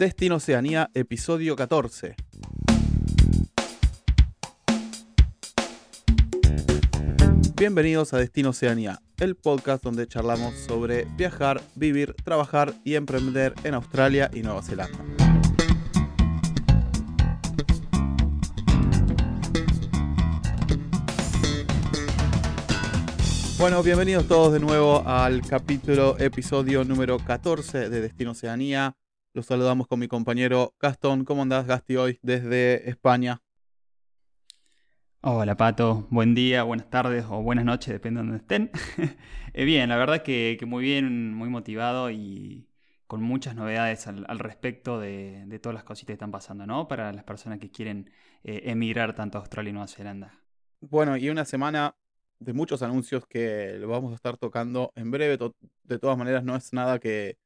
Destino Oceanía, episodio 14. Bienvenidos a Destino Oceanía, el podcast donde charlamos sobre viajar, vivir, trabajar y emprender en Australia y Nueva Zelanda. Bueno, bienvenidos todos de nuevo al capítulo, episodio número 14 de Destino Oceanía. Los saludamos con mi compañero Gastón. ¿Cómo andás, Gasti, hoy desde España? Hola Pato, buen día, buenas tardes o buenas noches, depende de donde estén. Eh, bien, la verdad que, que, muy bien, muy motivado y con muchas novedades al, al respecto de, de, todas las cositas que están pasando, ¿no? Para las personas que quieren eh, emigrar tanto a Australia y Nueva Zelanda. Bueno, y una semana de muchos anuncios que lo vamos a estar tocando en breve. De todas maneras, no es nada que,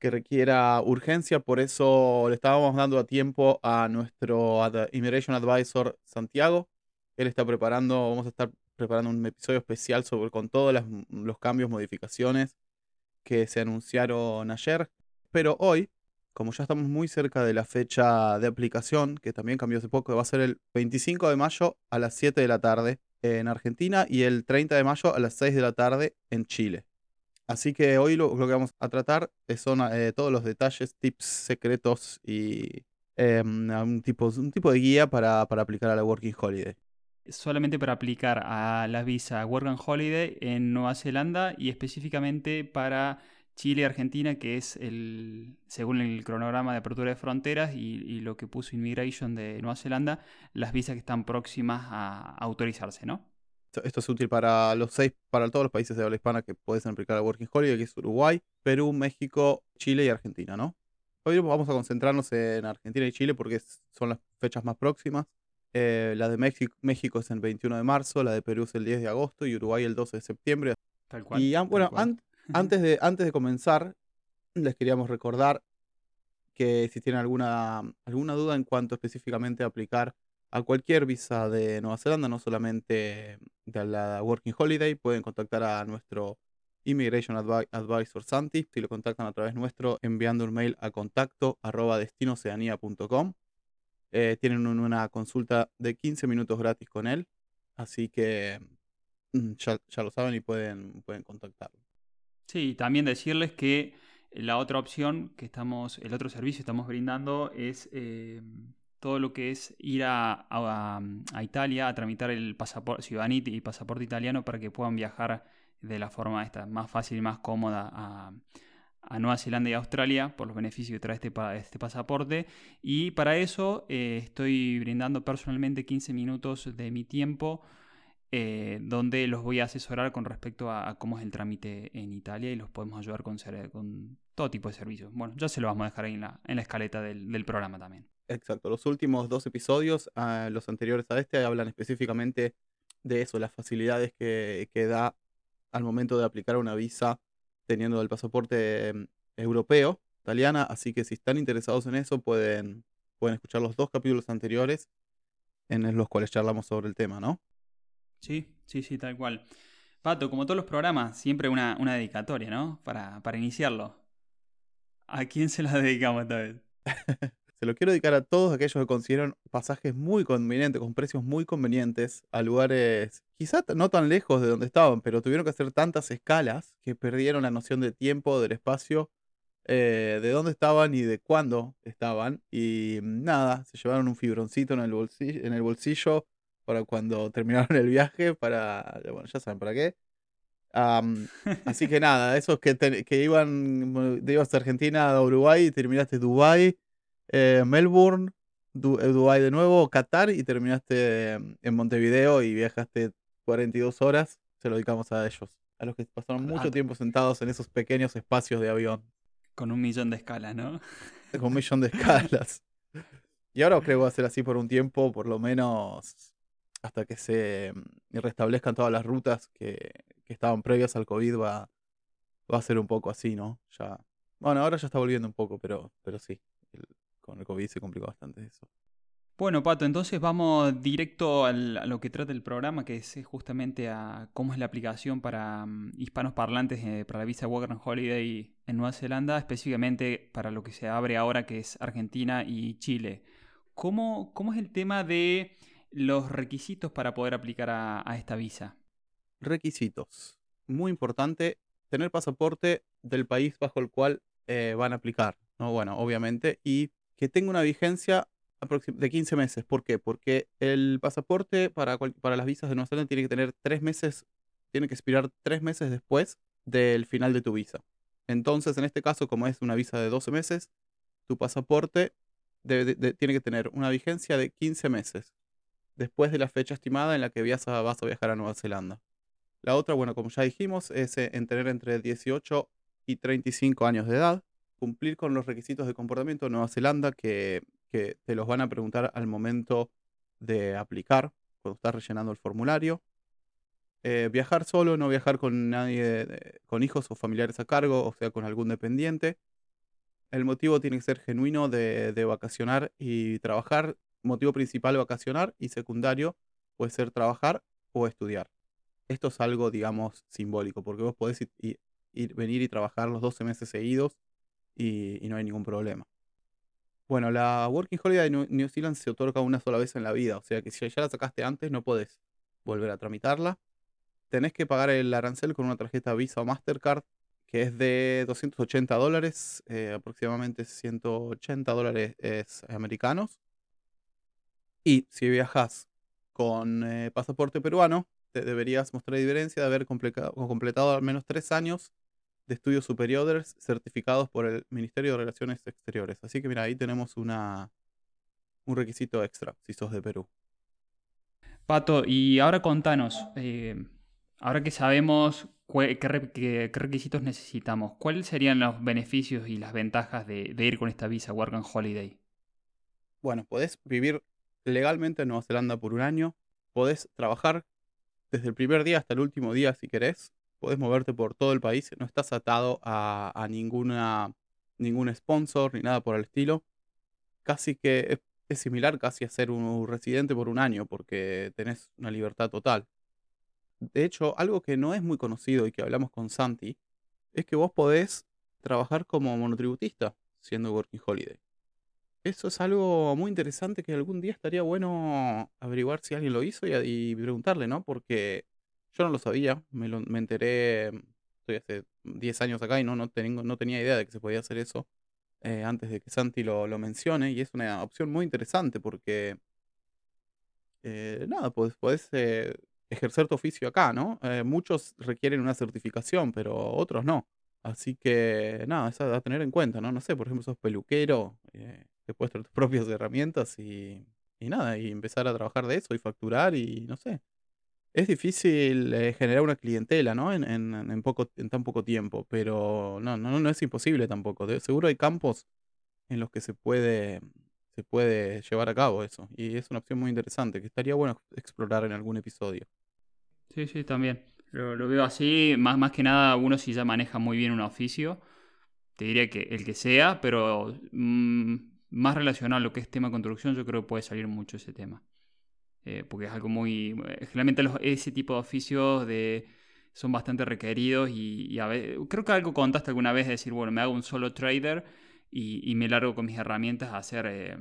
que requiera urgencia, por eso le estábamos dando a tiempo a nuestro Immigration Advisor Santiago. Él está preparando, vamos a estar preparando un episodio especial sobre con todos las, los cambios, modificaciones que se anunciaron ayer. Pero hoy, como ya estamos muy cerca de la fecha de aplicación, que también cambió hace poco, va a ser el 25 de mayo a las 7 de la tarde en Argentina y el 30 de mayo a las 6 de la tarde en Chile. Así que hoy lo, lo que vamos a tratar son eh, todos los detalles, tips secretos y eh, un, tipo, un tipo de guía para, para aplicar a la Working Holiday solamente para aplicar a la visa Work and Holiday en Nueva Zelanda y específicamente para Chile y Argentina, que es el, según el cronograma de apertura de fronteras y, y, lo que puso Immigration de Nueva Zelanda, las visas que están próximas a autorizarse, ¿no? Esto es útil para los seis, para todos los países de habla hispana que pueden aplicar a Working Holiday, que es Uruguay, Perú, México, Chile y Argentina, ¿no? Hoy vamos a concentrarnos en Argentina y Chile porque son las fechas más próximas. Eh, la de México, México es el 21 de marzo, la de Perú es el 10 de agosto y Uruguay el 12 de septiembre. Tal cual. Y bueno, cual. An antes, de, antes de comenzar, les queríamos recordar que si tienen alguna, alguna duda en cuanto específicamente a aplicar a cualquier visa de Nueva Zelanda, no solamente de la Working Holiday, pueden contactar a nuestro Immigration Advi Advisor Santi, si lo contactan a través nuestro enviando un mail a contacto eh, tienen un, una consulta de 15 minutos gratis con él, así que mm, ya, ya, lo saben y pueden, pueden contactarlo. Sí, también decirles que la otra opción que estamos, el otro servicio que estamos brindando es eh, todo lo que es ir a, a, a Italia a tramitar el pasaporte ciudadanía y pasaporte italiano para que puedan viajar de la forma esta más fácil y más cómoda a, a Nueva Zelanda y Australia por los beneficios que trae este, este pasaporte. Y para eso eh, estoy brindando personalmente 15 minutos de mi tiempo. Eh, donde los voy a asesorar con respecto a, cómo es el trámite en Italia y los podemos ayudar con, con, todo tipo de servicios. Bueno, ya se lo vamos a dejar ahí en la, en la escaleta del, programa también. Exacto, los últimos dos episodios, uh, los anteriores a este, hablan específicamente de eso, las facilidades que, que da al momento de aplicar una visa teniendo el pasaporte mm, europeo, italiana, así que si están interesados en eso pueden, pueden escuchar los dos capítulos anteriores en los cuales charlamos sobre el tema, ¿no? Sí, sí, sí, tal cual. Pato, como todos los programas, siempre una, una dedicatoria, ¿no? Para, para iniciarlo. ¿A quién se la dedicamos esta vez? se lo quiero dedicar a todos aquellos que consiguieron pasajes muy convenientes, con precios muy convenientes, a lugares quizá no tan lejos de donde estaban, pero tuvieron que hacer tantas escalas que perdieron la noción de tiempo, del espacio, eh, de dónde estaban y de cuándo estaban. Y nada, se llevaron un fibroncito en el bolsillo, en el bolsillo para cuando terminaron el viaje, para, bueno, ya saben para qué. Um, así que nada, esos que, te, que iban, ibas a Argentina, a Uruguay y terminaste Dubai eh, Melbourne, du eh, Dubái de nuevo, Qatar y terminaste en Montevideo y viajaste 42 horas. Se lo dedicamos a ellos, a los que pasaron mucho ah. tiempo sentados en esos pequeños espacios de avión. Con un millón de escalas, ¿no? Con un millón de escalas. Y ahora creo que va a ser así por un tiempo, por lo menos hasta que se mm, restablezcan todas las rutas que, que estaban previas al COVID, va, va a ser un poco así, ¿no? Ya. Bueno, ahora ya está volviendo un poco, pero, pero sí. Con el COVID se complicó bastante eso. Bueno, Pato, entonces vamos directo a lo que trata el programa, que es justamente a cómo es la aplicación para mm, hispanos parlantes eh, para la visa Work and Holiday en Nueva Zelanda, específicamente para lo que se abre ahora, que es Argentina y Chile. ¿Cómo, cómo es el tema de los requisitos para poder aplicar a, esta visa? Requisitos. Muy importante, tener pasaporte del país bajo el cual eh, van a aplicar, ¿no? Bueno, obviamente, y que tenga una vigencia de 15 meses. ¿Por qué? Porque el pasaporte para, para las visas de Nueva Zelanda tiene que tener tres meses, tiene que expirar tres meses después del final de tu visa. Entonces, en este caso, como es una visa de 12 meses, tu pasaporte tiene que tener una vigencia de 15 meses después de la fecha estimada en la que vas a, viajar a Nueva Zelanda. La otra, bueno, como ya dijimos, es eh, en tener entre 18 y 35 años de edad, cumplir con los requisitos de comportamiento de Nueva Zelanda que te los van a preguntar al momento de aplicar, cuando estás rellenando el formulario. Eh, viajar solo, no viajar con nadie, con hijos o familiares a cargo, o sea, con algún dependiente. El motivo tiene que ser genuino de, de vacacionar y trabajar. Motivo principal vacacionar y secundario puede ser trabajar o estudiar. Esto es algo, digamos, simbólico, porque vos podés ir, venir y trabajar los 12 meses seguidos y no hay ningún problema. Bueno, la Working Holiday de New Zealand se otorga una sola vez en la vida, o sea que si ya la sacaste antes no podés volver a tramitarla. Tenés que pagar el arancel con una tarjeta Visa o Mastercard que es de 280 dólares, eh, aproximadamente 180 dólares americanos. Y si viajas con eh, pasaporte peruano, te deberías mostrar evidencia de haber completado al menos tres años de estudios superiores certificados por el Ministerio de Relaciones Exteriores. Así que mira, ahí tenemos una, un requisito extra si sos de Perú. Pato, y ahora contanos, eh, ahora que sabemos qué, requisitos necesitamos, ¿cuáles serían los beneficios y las ventajas de, ir con esta visa Work and Holiday? Bueno, podés vivir legalmente en Nueva Zelanda por un año, podés trabajar desde el primer día hasta el último día si querés, podés moverte por todo el país, no estás atado a, ninguna, ningún sponsor ni nada por el estilo. Casi que es, similar casi a ser un residente por un año porque tenés una libertad total. De hecho, algo que no es muy conocido y que hablamos con Santi es que vos podés trabajar como monotributista siendo Working Holiday. Eso es algo muy interesante que algún día estaría bueno averiguar si alguien lo hizo y, y preguntarle, ¿no? Porque yo no lo sabía, me, lo, me enteré, estoy hace 10 años acá y no, no, tengo, no tenía idea de que se podía hacer eso eh, antes de que Santi lo, lo, mencione y es una opción muy interesante porque, eh, nada, pues puedes eh, ejercer tu oficio acá, ¿no? muchos requieren una certificación, pero otros no. Así que, nada, es a, tener en cuenta, ¿no? No sé, por ejemplo, sos peluquero, te puedes traer tus propias herramientas y, y nada, y empezar a trabajar de eso y facturar y no sé. Es difícil eh, generar una clientela, ¿no? En, en, poco, en tan poco tiempo, pero no, no, no es imposible tampoco. seguro hay campos en los que se puede, se puede llevar a cabo eso. Y es una opción muy interesante que estaría bueno explorar en algún episodio. Sí, sí, también. Lo, veo así, más, más que nada uno si ya maneja muy bien un oficio, te diría que el que sea, pero mm, más relacionado a lo que es tema construcción, yo creo que puede salir mucho ese tema. Eh, porque es algo muy... Eh, generalmente ese tipo de oficios de, son bastante requeridos y, a creo que algo contaste alguna vez de decir, bueno, me hago un solo trader y, me largo con mis herramientas a hacer eh,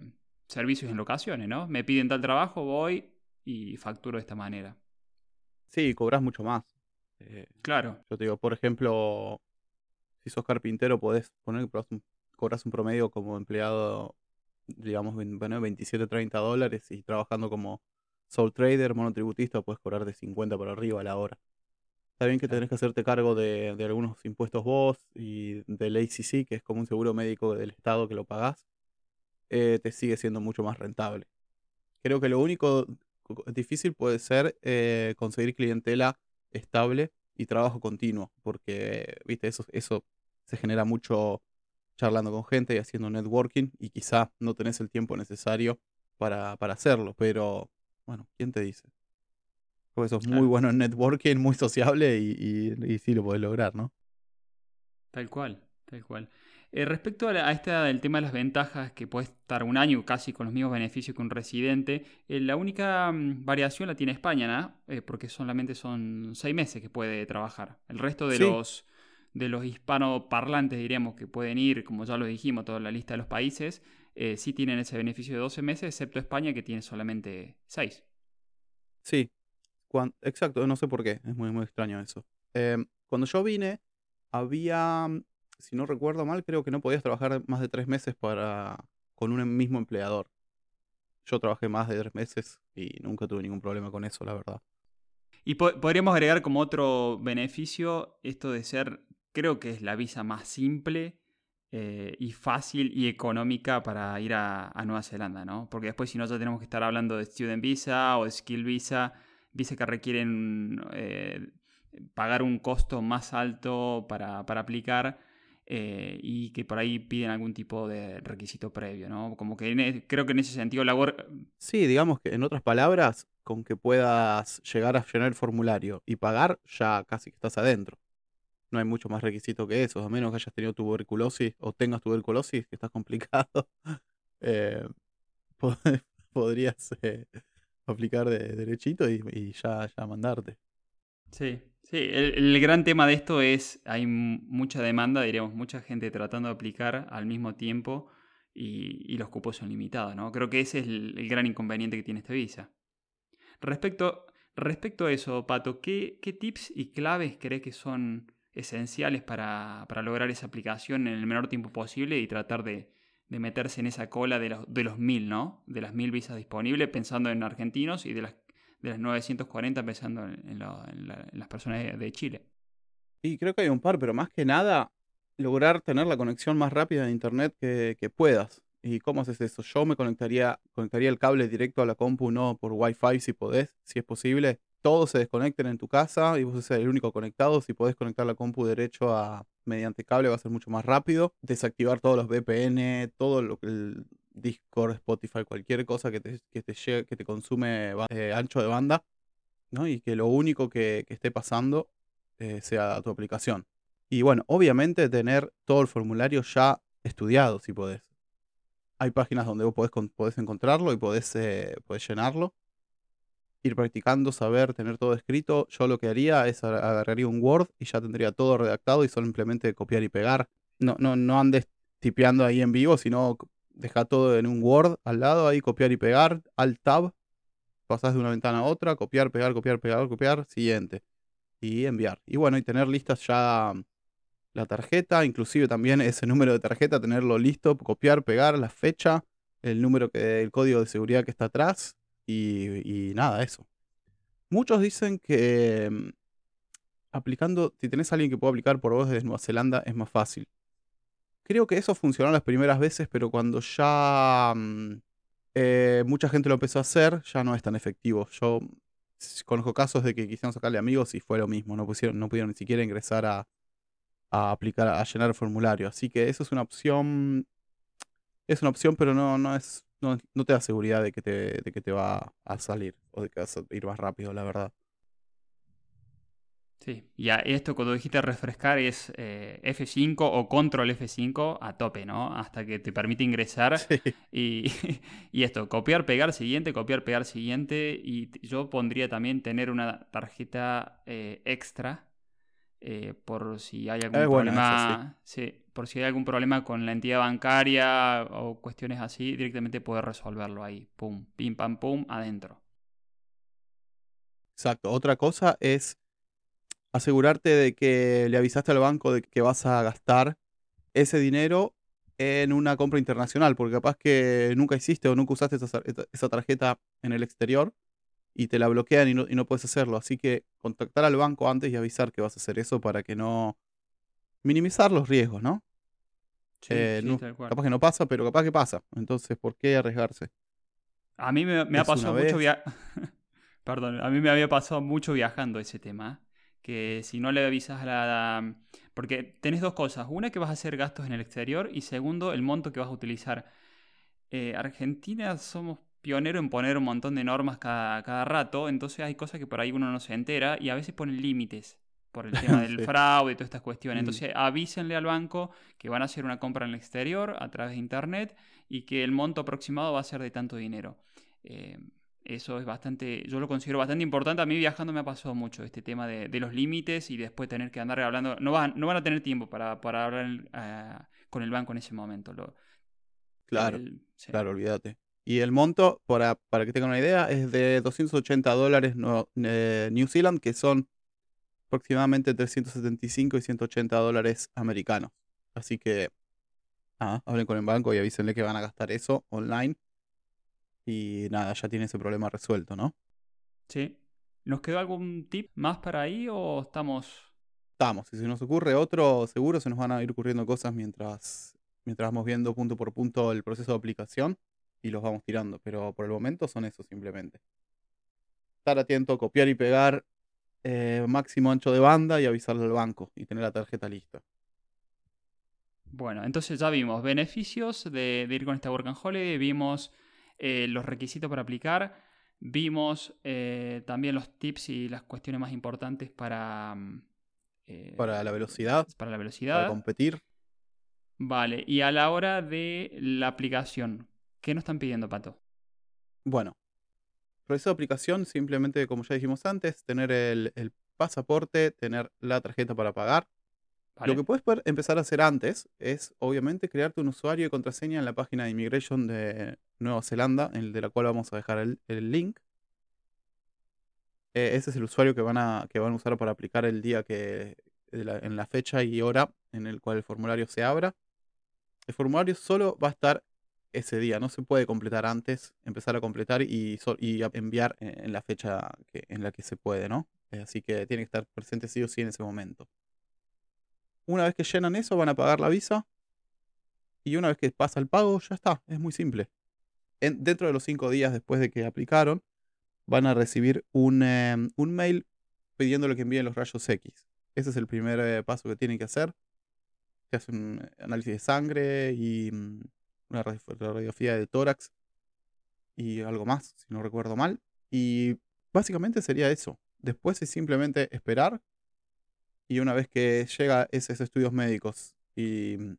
servicios en locaciones, ¿no? Me piden tal trabajo, voy y facturo de esta manera. Sí, cobras mucho más. claro. Yo te digo, por ejemplo, si sos carpintero, podés poner que cobras un promedio como empleado, digamos, bueno, 27, 30 dólares y trabajando como Soul Trader, monotributista, puedes cobrar de 50 para arriba a la hora. Está bien que tenés que hacerte cargo de, algunos impuestos vos y del ACC, que es como un seguro médico del Estado que lo pagás, eh, te sigue siendo mucho más rentable. Creo que lo único difícil puede ser eh, conseguir clientela estable y trabajo continuo, porque, viste, eso, eso se genera mucho charlando con gente y haciendo networking y quizá no tenés el tiempo necesario para, para hacerlo, pero bueno, ¿quién te dice? Porque sos muy bueno en networking, muy sociable y, y, sí lo podés lograr, ¿no? Tal cual, tal cual. Eh, respecto a, este del tema de las ventajas, que puede estar un año casi con los mismos beneficios que un residente, eh, la única mm, variación la tiene España, ¿no? Eh, porque solamente son seis meses que puede trabajar. El resto de los de los hispanoparlantes, diríamos, que pueden ir, como ya lo dijimos, toda la lista de los países, sí tienen ese beneficio de 12 meses, excepto España, que tiene solamente 6. Sí, exacto, no sé por qué, es muy, muy extraño eso. Em, cuando yo vine, había mm, si no recuerdo mal, creo que no podías trabajar más de tres meses para con un mismo empleador. Yo trabajé más de tres meses y nunca tuve ningún problema con eso, la verdad. Y podríamos agregar como otro beneficio esto de ser, creo que es la visa más simple eh, y fácil y económica para ir a, Nueva Zelanda, ¿no? Porque después si no ya tenemos que estar hablando de Student Visa o de Skill Visa, visa que requieren eh, pagar un costo más alto para, para aplicar eh, y que por ahí piden algún tipo de requisito previo, ¿no? Como que e, creo que en ese sentido labor... Sí, digamos que en otras palabras, con que puedas llegar a llenar el formulario y pagar, ya casi que estás adentro. No hay mucho más requisito que eso, a menos que hayas tenido tuberculosis o tengas tuberculosis, que está complicado. Eh, podrías eh, aplicar de derechito y, y ya, ya mandarte. Sí, Sí, el, gran tema de esto es, hay mucha demanda, diríamos, mucha gente tratando de aplicar al mismo tiempo y, los cupos son limitados, ¿no? Creo que ese es el, gran inconveniente que tiene esta visa. Respecto, respecto a eso, Pato, ¿qué, tips y claves crees que son esenciales para, lograr esa aplicación en el menor tiempo posible y tratar de, meterse en esa cola de los, de los mil, ¿no? De las mil visas disponibles, pensando en argentinos y de las de las 940 pensando en, las personas de, Chile. Y creo que hay un par, pero más que nada lograr tener la conexión más rápida de internet que, puedas. ¿Y cómo haces eso? Yo me conectaría, conectaría el cable directo a la compu, no por Wi-Fi si podés, si es posible. Todos se desconecten en tu casa y vos sos el único conectado. Si podés conectar la compu derecho a mediante cable va a ser mucho más rápido. Desactivar todos los VPN, todo lo que Discord, Spotify, cualquier cosa que te, que te, que te consume eh, ancho de banda, ¿no? Y que lo único que, esté pasando eh, sea tu aplicación. Y bueno, obviamente tener todo el formulario ya estudiado, si podés. Hay páginas donde vos podés, podés encontrarlo y podés, eh, podés llenarlo. Ir practicando, saber, tener todo escrito. Yo lo que haría es agarraría un Word y ya tendría todo redactado y simplemente copiar y pegar. No, no, no andes tipeando ahí en vivo, sino deja todo en un Word al lado, ahí copiar y pegar, Alt Tab, pasás de una ventana a otra, copiar, pegar, copiar, pegar, copiar, siguiente. Y enviar. Y bueno, y tener listas ya la tarjeta, inclusive también ese número de tarjeta, tenerlo listo, copiar, pegar, la fecha, el número que, el código de seguridad que está atrás y, y nada, eso. Muchos dicen que mm, aplicando, si tenés a alguien que pueda aplicar por vos desde Nueva Zelanda, es más fácil. Creo que eso funcionó las primeras veces, pero cuando ya mm, eh, mucha gente lo empezó a hacer, ya no es tan efectivo. Yo conozco casos de que quisieron sacarle amigos y fue lo mismo, no, pusieron, no pudieron ni siquiera ingresar a, aplicar, a llenar el formulario. Así que eso es una opción, es una opción, pero no, no es, no, te da seguridad de que te, de que te va a salir o de que vas a ir más rápido, la verdad. Sí, y esto cuando dijiste refrescar es eh, F5 o control F5 a tope, ¿no? Hasta que te permite ingresar. Y, y, esto, copiar, pegar, siguiente, copiar, pegar, siguiente. Y yo pondría también tener una tarjeta eh, extra eh, por si hay algún problema. sí. Por si hay algún problema con la entidad bancaria o cuestiones así, directamente poder resolverlo ahí. Pum, pim, pam, pum, adentro. Exacto. Otra cosa es asegurarte de que le avisaste al banco de que vas a gastar ese dinero en una compra internacional, porque capaz que nunca hiciste o nunca usaste esa, tarjeta en el exterior y te la bloquean y no, puedes hacerlo. Así que contactar al banco antes y avisar que vas a hacer eso para que no minimizar los riesgos, ¿no? Sí, eh, capaz que no pasa, pero capaz que pasa. Entonces, ¿por qué arriesgarse? A mí me, ha pasado mucho Perdón, a mí me había pasado mucho viajando ese tema que si no le avisas a la... Porque tenés dos cosas. Una, que vas a hacer gastos en el exterior y segundo, el monto que vas a utilizar. Eh, Argentina somos pioneros en poner un montón de normas cada, rato, entonces hay cosas que por ahí uno no se entera y a veces ponen límites. Por el tema del Sí. fraude y todas estas cuestiones. Mm. Entonces avísenle al banco que van a hacer una compra en el exterior a través de internet y que el monto aproximado va a ser de tanto dinero. Eh, eso es bastante, yo lo considero bastante importante. A mí viajando me ha pasado mucho este tema de, de los límites y después tener que andar hablando. No van, no van a tener tiempo para, para hablar eh, con el banco en ese momento. Lo- Claro, el- sí. claro, olvídate. Y el monto, para, para que tengan una idea, es de 280 dólares no- eh, New Zealand, que son aproximadamente 375 y 180 dólares americanos. Así que, nada, hablen con el banco y avísenle que van a gastar eso online. Y nada, ya tiene ese problema resuelto, ¿no? Sí. ¿Nos quedó algún tip más para ahí o estamos... Estamos, y si nos ocurre otro, seguro se nos van a ir ocurriendo cosas mientras, mientras vamos viendo punto por punto el proceso de aplicación y los vamos tirando. Pero por el momento son esos simplemente. Estar atento, copiar y pegar eh, máximo ancho de banda y avisarle al banco y tener la tarjeta lista. Bueno, entonces ya vimos beneficios de, de ir con esta Work and Holiday, vimos eh, los requisitos para aplicar, vimos eh, también los tips y las cuestiones más importantes para... mm, Para la velocidad, Para la para velocidad. competir. Vale, y a la hora de la aplicación, ¿qué nos están pidiendo, Pato? Bueno, proceso de aplicación simplemente, como ya dijimos antes, tener el, el pasaporte, tener la tarjeta para pagar. ¿Vale? Lo que puedes poder empezar a hacer antes es, obviamente, crearte un usuario y contraseña en la página de Immigration de Nueva Zelanda, en el de la cual vamos a dejar el, el link. Eh, ese es el usuario que van a, que van a usar para aplicar el día que, la- en la fecha y hora en el cual el formulario se abra. El formulario solo va a estar ese día, no se puede completar antes, empezar a completar y, y enviar en en la fecha en la que se puede, ¿no? Eh, Así que tiene que estar presente sí o sí en ese momento. Una vez que llenan eso, van a pagar la visa. Y una vez que pasa el pago, ya está. Es muy simple. En- dentro de los cinco días después de que aplicaron, van a recibir un, em, un mail pidiéndole que envíen los rayos X. Ese es el primer eh, paso que tienen que hacer. Se hace un eh, análisis de sangre y mm, una radi- radiografía de tórax y algo más, si no recuerdo mal. Y básicamente sería eso. Después es simplemente esperar y una vez que llega esos estudios médicos y mm,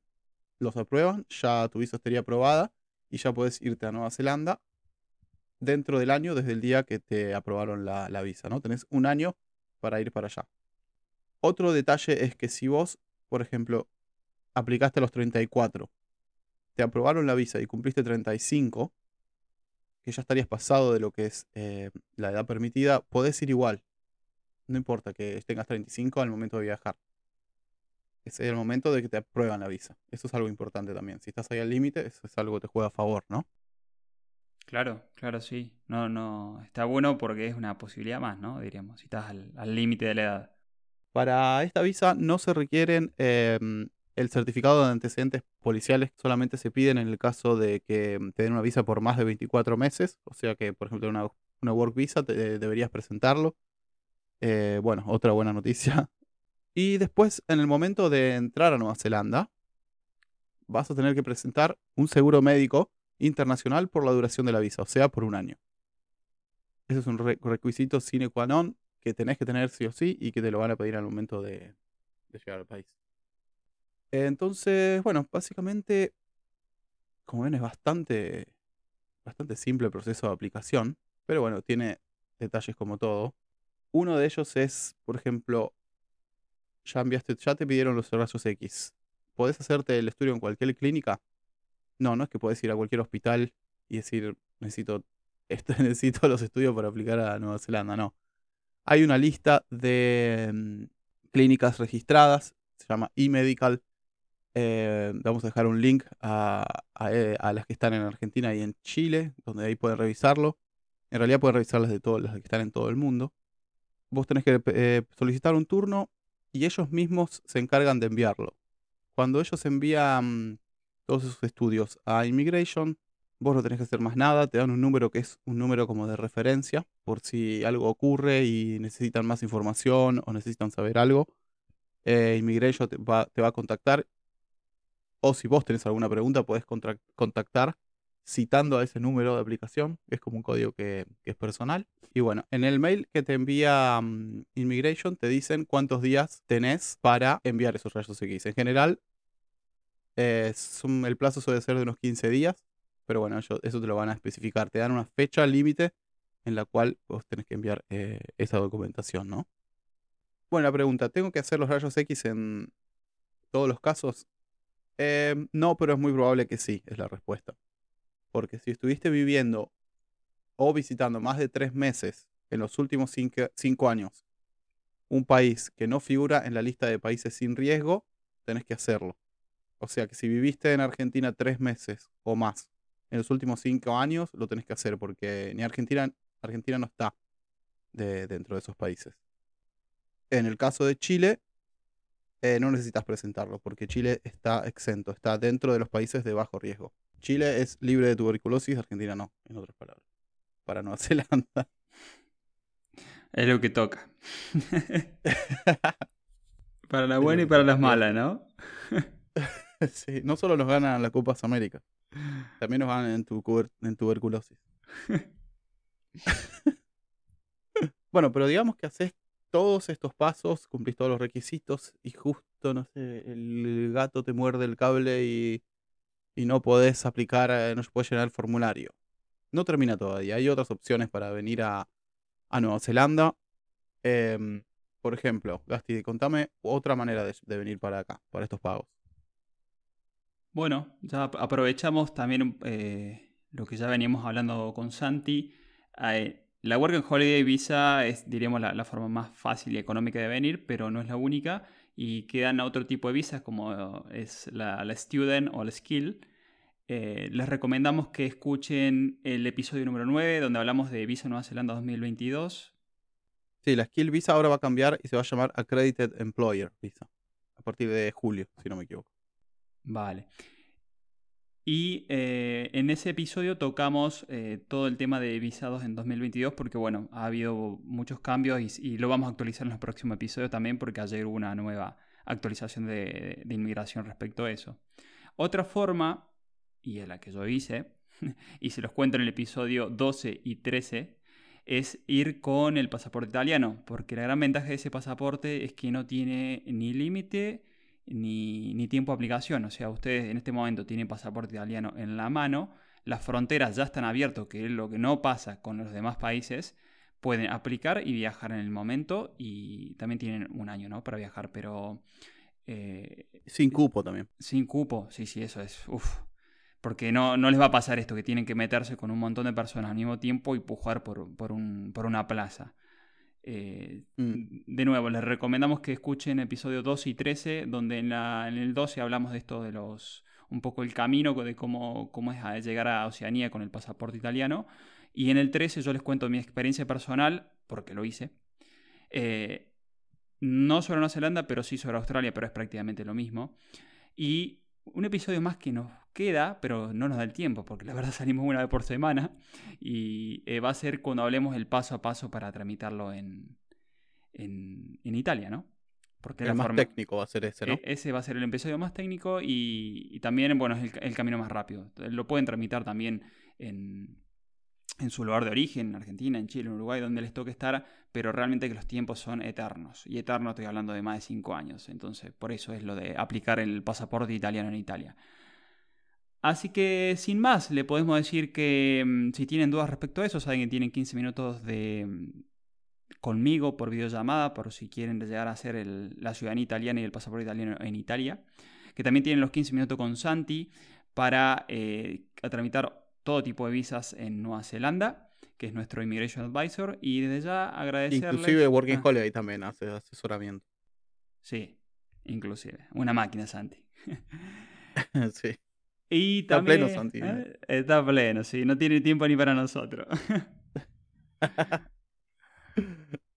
los aprueban, ya tu visa estaría aprobada y ya puedes irte a Nueva Zelanda dentro del año desde el día que te aprobaron la, la visa, ¿no? Tenés un año para ir para allá. Otro detalle es que si vos, por ejemplo, aplicaste a los 34, te aprobaron la visa y cumpliste 35, que ya estarías pasado de lo que es eh, la edad permitida, podés ir igual. No importa que tengas 35 al momento de viajar. Es el momento de que te aprueban la visa. Eso es algo importante también. Si estás ahí al límite, eso es algo que te juega a favor, ¿no? Claro, claro, sí. No, no, está bueno porque es una posibilidad más, ¿no? Diríamos, si estás al al límite de la edad. Para esta visa no se requieren em, el certificado de antecedentes policiales, solamente se piden en el caso de que em, te den una visa por más de 24 meses, o sea que, por ejemplo, una, work visa deberías presentarlo. Eh, bueno, otra buena noticia. Y después, en el momento de entrar a Nueva Zelanda, vas a tener que presentar un seguro médico internacional por la duración de la visa, o sea, por un año. Ese es un re- requisito sine qua non que tenés que tener sí o sí y que te lo van a pedir al momento de, de llegar al país. Entonces, bueno, básicamente, como ven, es bastante, bastante simple el proceso de aplicación, pero bueno, tiene detalles como todo. Uno de ellos es, por ejemplo, ya enviaste, ya te pidieron los rayos X. ¿Podés hacerte el estudio en cualquier clínica? No, no es que podés ir a cualquier hospital y decir, necesito, esto, necesito los estudios para aplicar a Nueva Zelanda, no. Hay una lista de mm, clínicas registradas, se llama eMedical. Eh, vamos a dejar un link a, eh, a las que están en Argentina y en Chile, donde ahí pueden revisarlo. En realidad pueden revisar las de todas las que están en todo el mundo. Vos tenés que eh, solicitar un turno y ellos mismos se encargan de enviarlo. Cuando ellos envían todos esos estudios a Immigration, vos no tenés que hacer más nada, te dan un número que es un número como de referencia, por si algo ocurre y necesitan más información o necesitan saber algo. eh, Immigration te va a contactar. O si vos tenés alguna pregunta, podés contactar citando a ese número de aplicación, es como un código que, es personal. Y bueno, en el mail que te envía um, te dicen cuántos días tenés para enviar esos rayos X. En general, eh, el plazo suele ser de unos 15 días, pero bueno, eso te lo van a especificar. Te dan una fecha límite en la cual vos tenés que enviar eh, esa documentación, ¿no? Bueno, la pregunta, ¿tengo que hacer los rayos X en todos los casos? Em, no, pero es muy probable que sí, es la respuesta. Porque si estuviste viviendo o visitando más de tres meses en los últimos cinco años un país que no figura en la lista de países sin riesgo, tenés que hacerlo. O sea que si viviste en Argentina tres meses o más en los últimos cinco años, lo tenés que hacer porque ni Argentina, Argentina no está de, dentro de esos países. En el caso de Chile, eh, no necesitas presentarlo porque Chile está exento, está dentro de los países de bajo riesgo. Chile es libre de tuberculosis, Argentina no, en otras palabras. Para Nueva Zelanda. Es lo que toca. para la buena y para las malas, ¿no? sí, no solo nos ganan la Copa América, también nos ganan en, tu en tuberculosis. bueno, pero digamos que haces todos estos pasos, cumplís todos los requisitos y justo, no sé, el gato te muerde el cable y, y no podés aplicar, eh, no puede llenar el formulario. No termina todavía, hay otras opciones para venir a, a Nueva Zelanda. Em, por ejemplo, Gasti, contame otra manera de, venir para acá, para estos pagos. Bueno, ya aprovechamos también eh, lo que ya veníamos hablando con Santi. Eh, la Work and Holiday Visa es, diríamos, la, forma más fácil y económica de venir, pero no es la única. Y quedan otro tipo de visas, como es la, Student o la Skill. Eh, les recomendamos que escuchen el episodio número 9, donde hablamos de Visa Nueva Zelanda 2022. Sí, la Skill Visa ahora va a cambiar y se va a llamar Accredited Employer Visa, a partir de julio, si no me equivoco. Vale. Y eh, en ese episodio tocamos eh, todo el tema de visados en 2022 porque, bueno, ha habido muchos cambios y, lo vamos a actualizar en los próximos episodios también porque ayer hubo una nueva actualización de, inmigración respecto a eso. Otra forma, y es la que yo hice, y se los cuento en el episodio 12 y 13, es ir con el pasaporte italiano, porque la gran ventaja de ese pasaporte es que no tiene ni límite ni, tiempo de aplicación. O sea, ustedes en este momento tienen pasaporte italiano en la mano, las fronteras ya están abiertas, que es lo que no pasa con los demás países. Pueden aplicar y viajar en el momento y también tienen un año ¿no? para viajar, pero... Eh, sin cupo también. Sin cupo, sí, sí, eso es. Uf. Porque no, no les va a pasar esto, que tienen que meterse con un montón de personas al mismo tiempo y pujar por, por, un, por una plaza. Eh, mm. De nuevo, les recomendamos que escuchen episodio 12 y 13, donde en, la, en, el 12 hablamos de esto de los un poco el camino de cómo, cómo es llegar a Oceanía con el pasaporte italiano. Y en el 13 yo les cuento mi experiencia personal, porque lo hice. Eh, no sobre Nueva Zelanda, pero sí sobre Australia, pero es prácticamente lo mismo. Y un episodio más que nos queda, pero no nos da el tiempo, porque la verdad salimos una vez por semana, y eh, va a ser cuando hablemos el paso a paso para tramitarlo en, en, Italia, ¿no? Porque el más técnico va a ser ese, ¿no? E, ese va a ser el episodio más técnico y, también, bueno, es el, camino más rápido. Lo pueden tramitar también en, en su lugar de origen, en Argentina, en Chile, en Uruguay, donde les toque estar, pero realmente que los tiempos son eternos. Y eterno estoy hablando de más de cinco años. Entonces, por eso es lo de aplicar el pasaporte italiano en Italia. Así que, sin más, le podemos decir que mm, si tienen dudas respecto a eso, saben que tienen 15 minutos de mm, conmigo por videollamada, por si quieren llegar a hacer la ciudadanía italiana y el pasaporte italiano en Italia. Que también tienen los 15 minutos con Santi para eh, tramitar todo tipo de visas en Nueva Zelanda, que es nuestro Immigration Advisor, y desde ya agradecerle. Inclusive Working ah. Holiday también hace asesoramiento. Sí, inclusive. Una máquina, Santi. sí. Y está pleno, Santi. ¿eh? Está pleno, sí. No tiene tiempo ni para nosotros.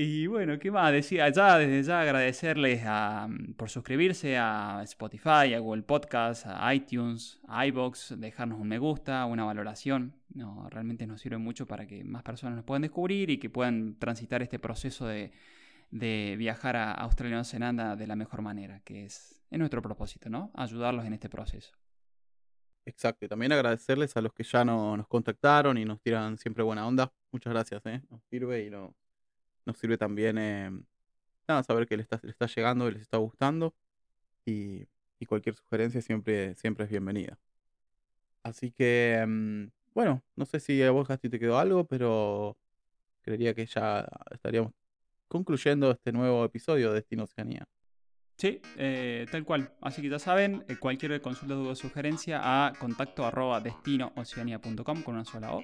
Y bueno, ¿qué más? Decía ya desde ya agradecerles mm, por suscribirse a Spotify, a Google Podcast, a iTunes, a iBox, dejarnos un me gusta, una valoración. No, realmente nos sirve mucho para que más personas nos puedan descubrir y que puedan transitar este proceso de, viajar a Australia y Nueva Zelanda de la mejor manera, que es, es nuestro propósito, ¿no? Ayudarlos en este proceso. Exacto, y también agradecerles a los que ya no, nos contactaron y nos tiran siempre buena onda. Muchas gracias, ¿eh? Nos sirve y no, nos sirve también eh, nada, saber que les está, les está llegando y les está gustando. Y, y cualquier sugerencia siempre, siempre es bienvenida. Así que, mm, bueno, no sé si a vos, Gasti, te quedó algo, pero creería que ya estaríamos concluyendo este nuevo episodio de Destino Oceanía. Sí, eh, tal cual. Así que ya saben, eh, cualquier consulta, duda o sugerencia a contacto arroba destinooceania.com con una sola O.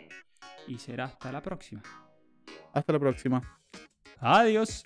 Y será hasta la próxima. Hasta la próxima. Adiós.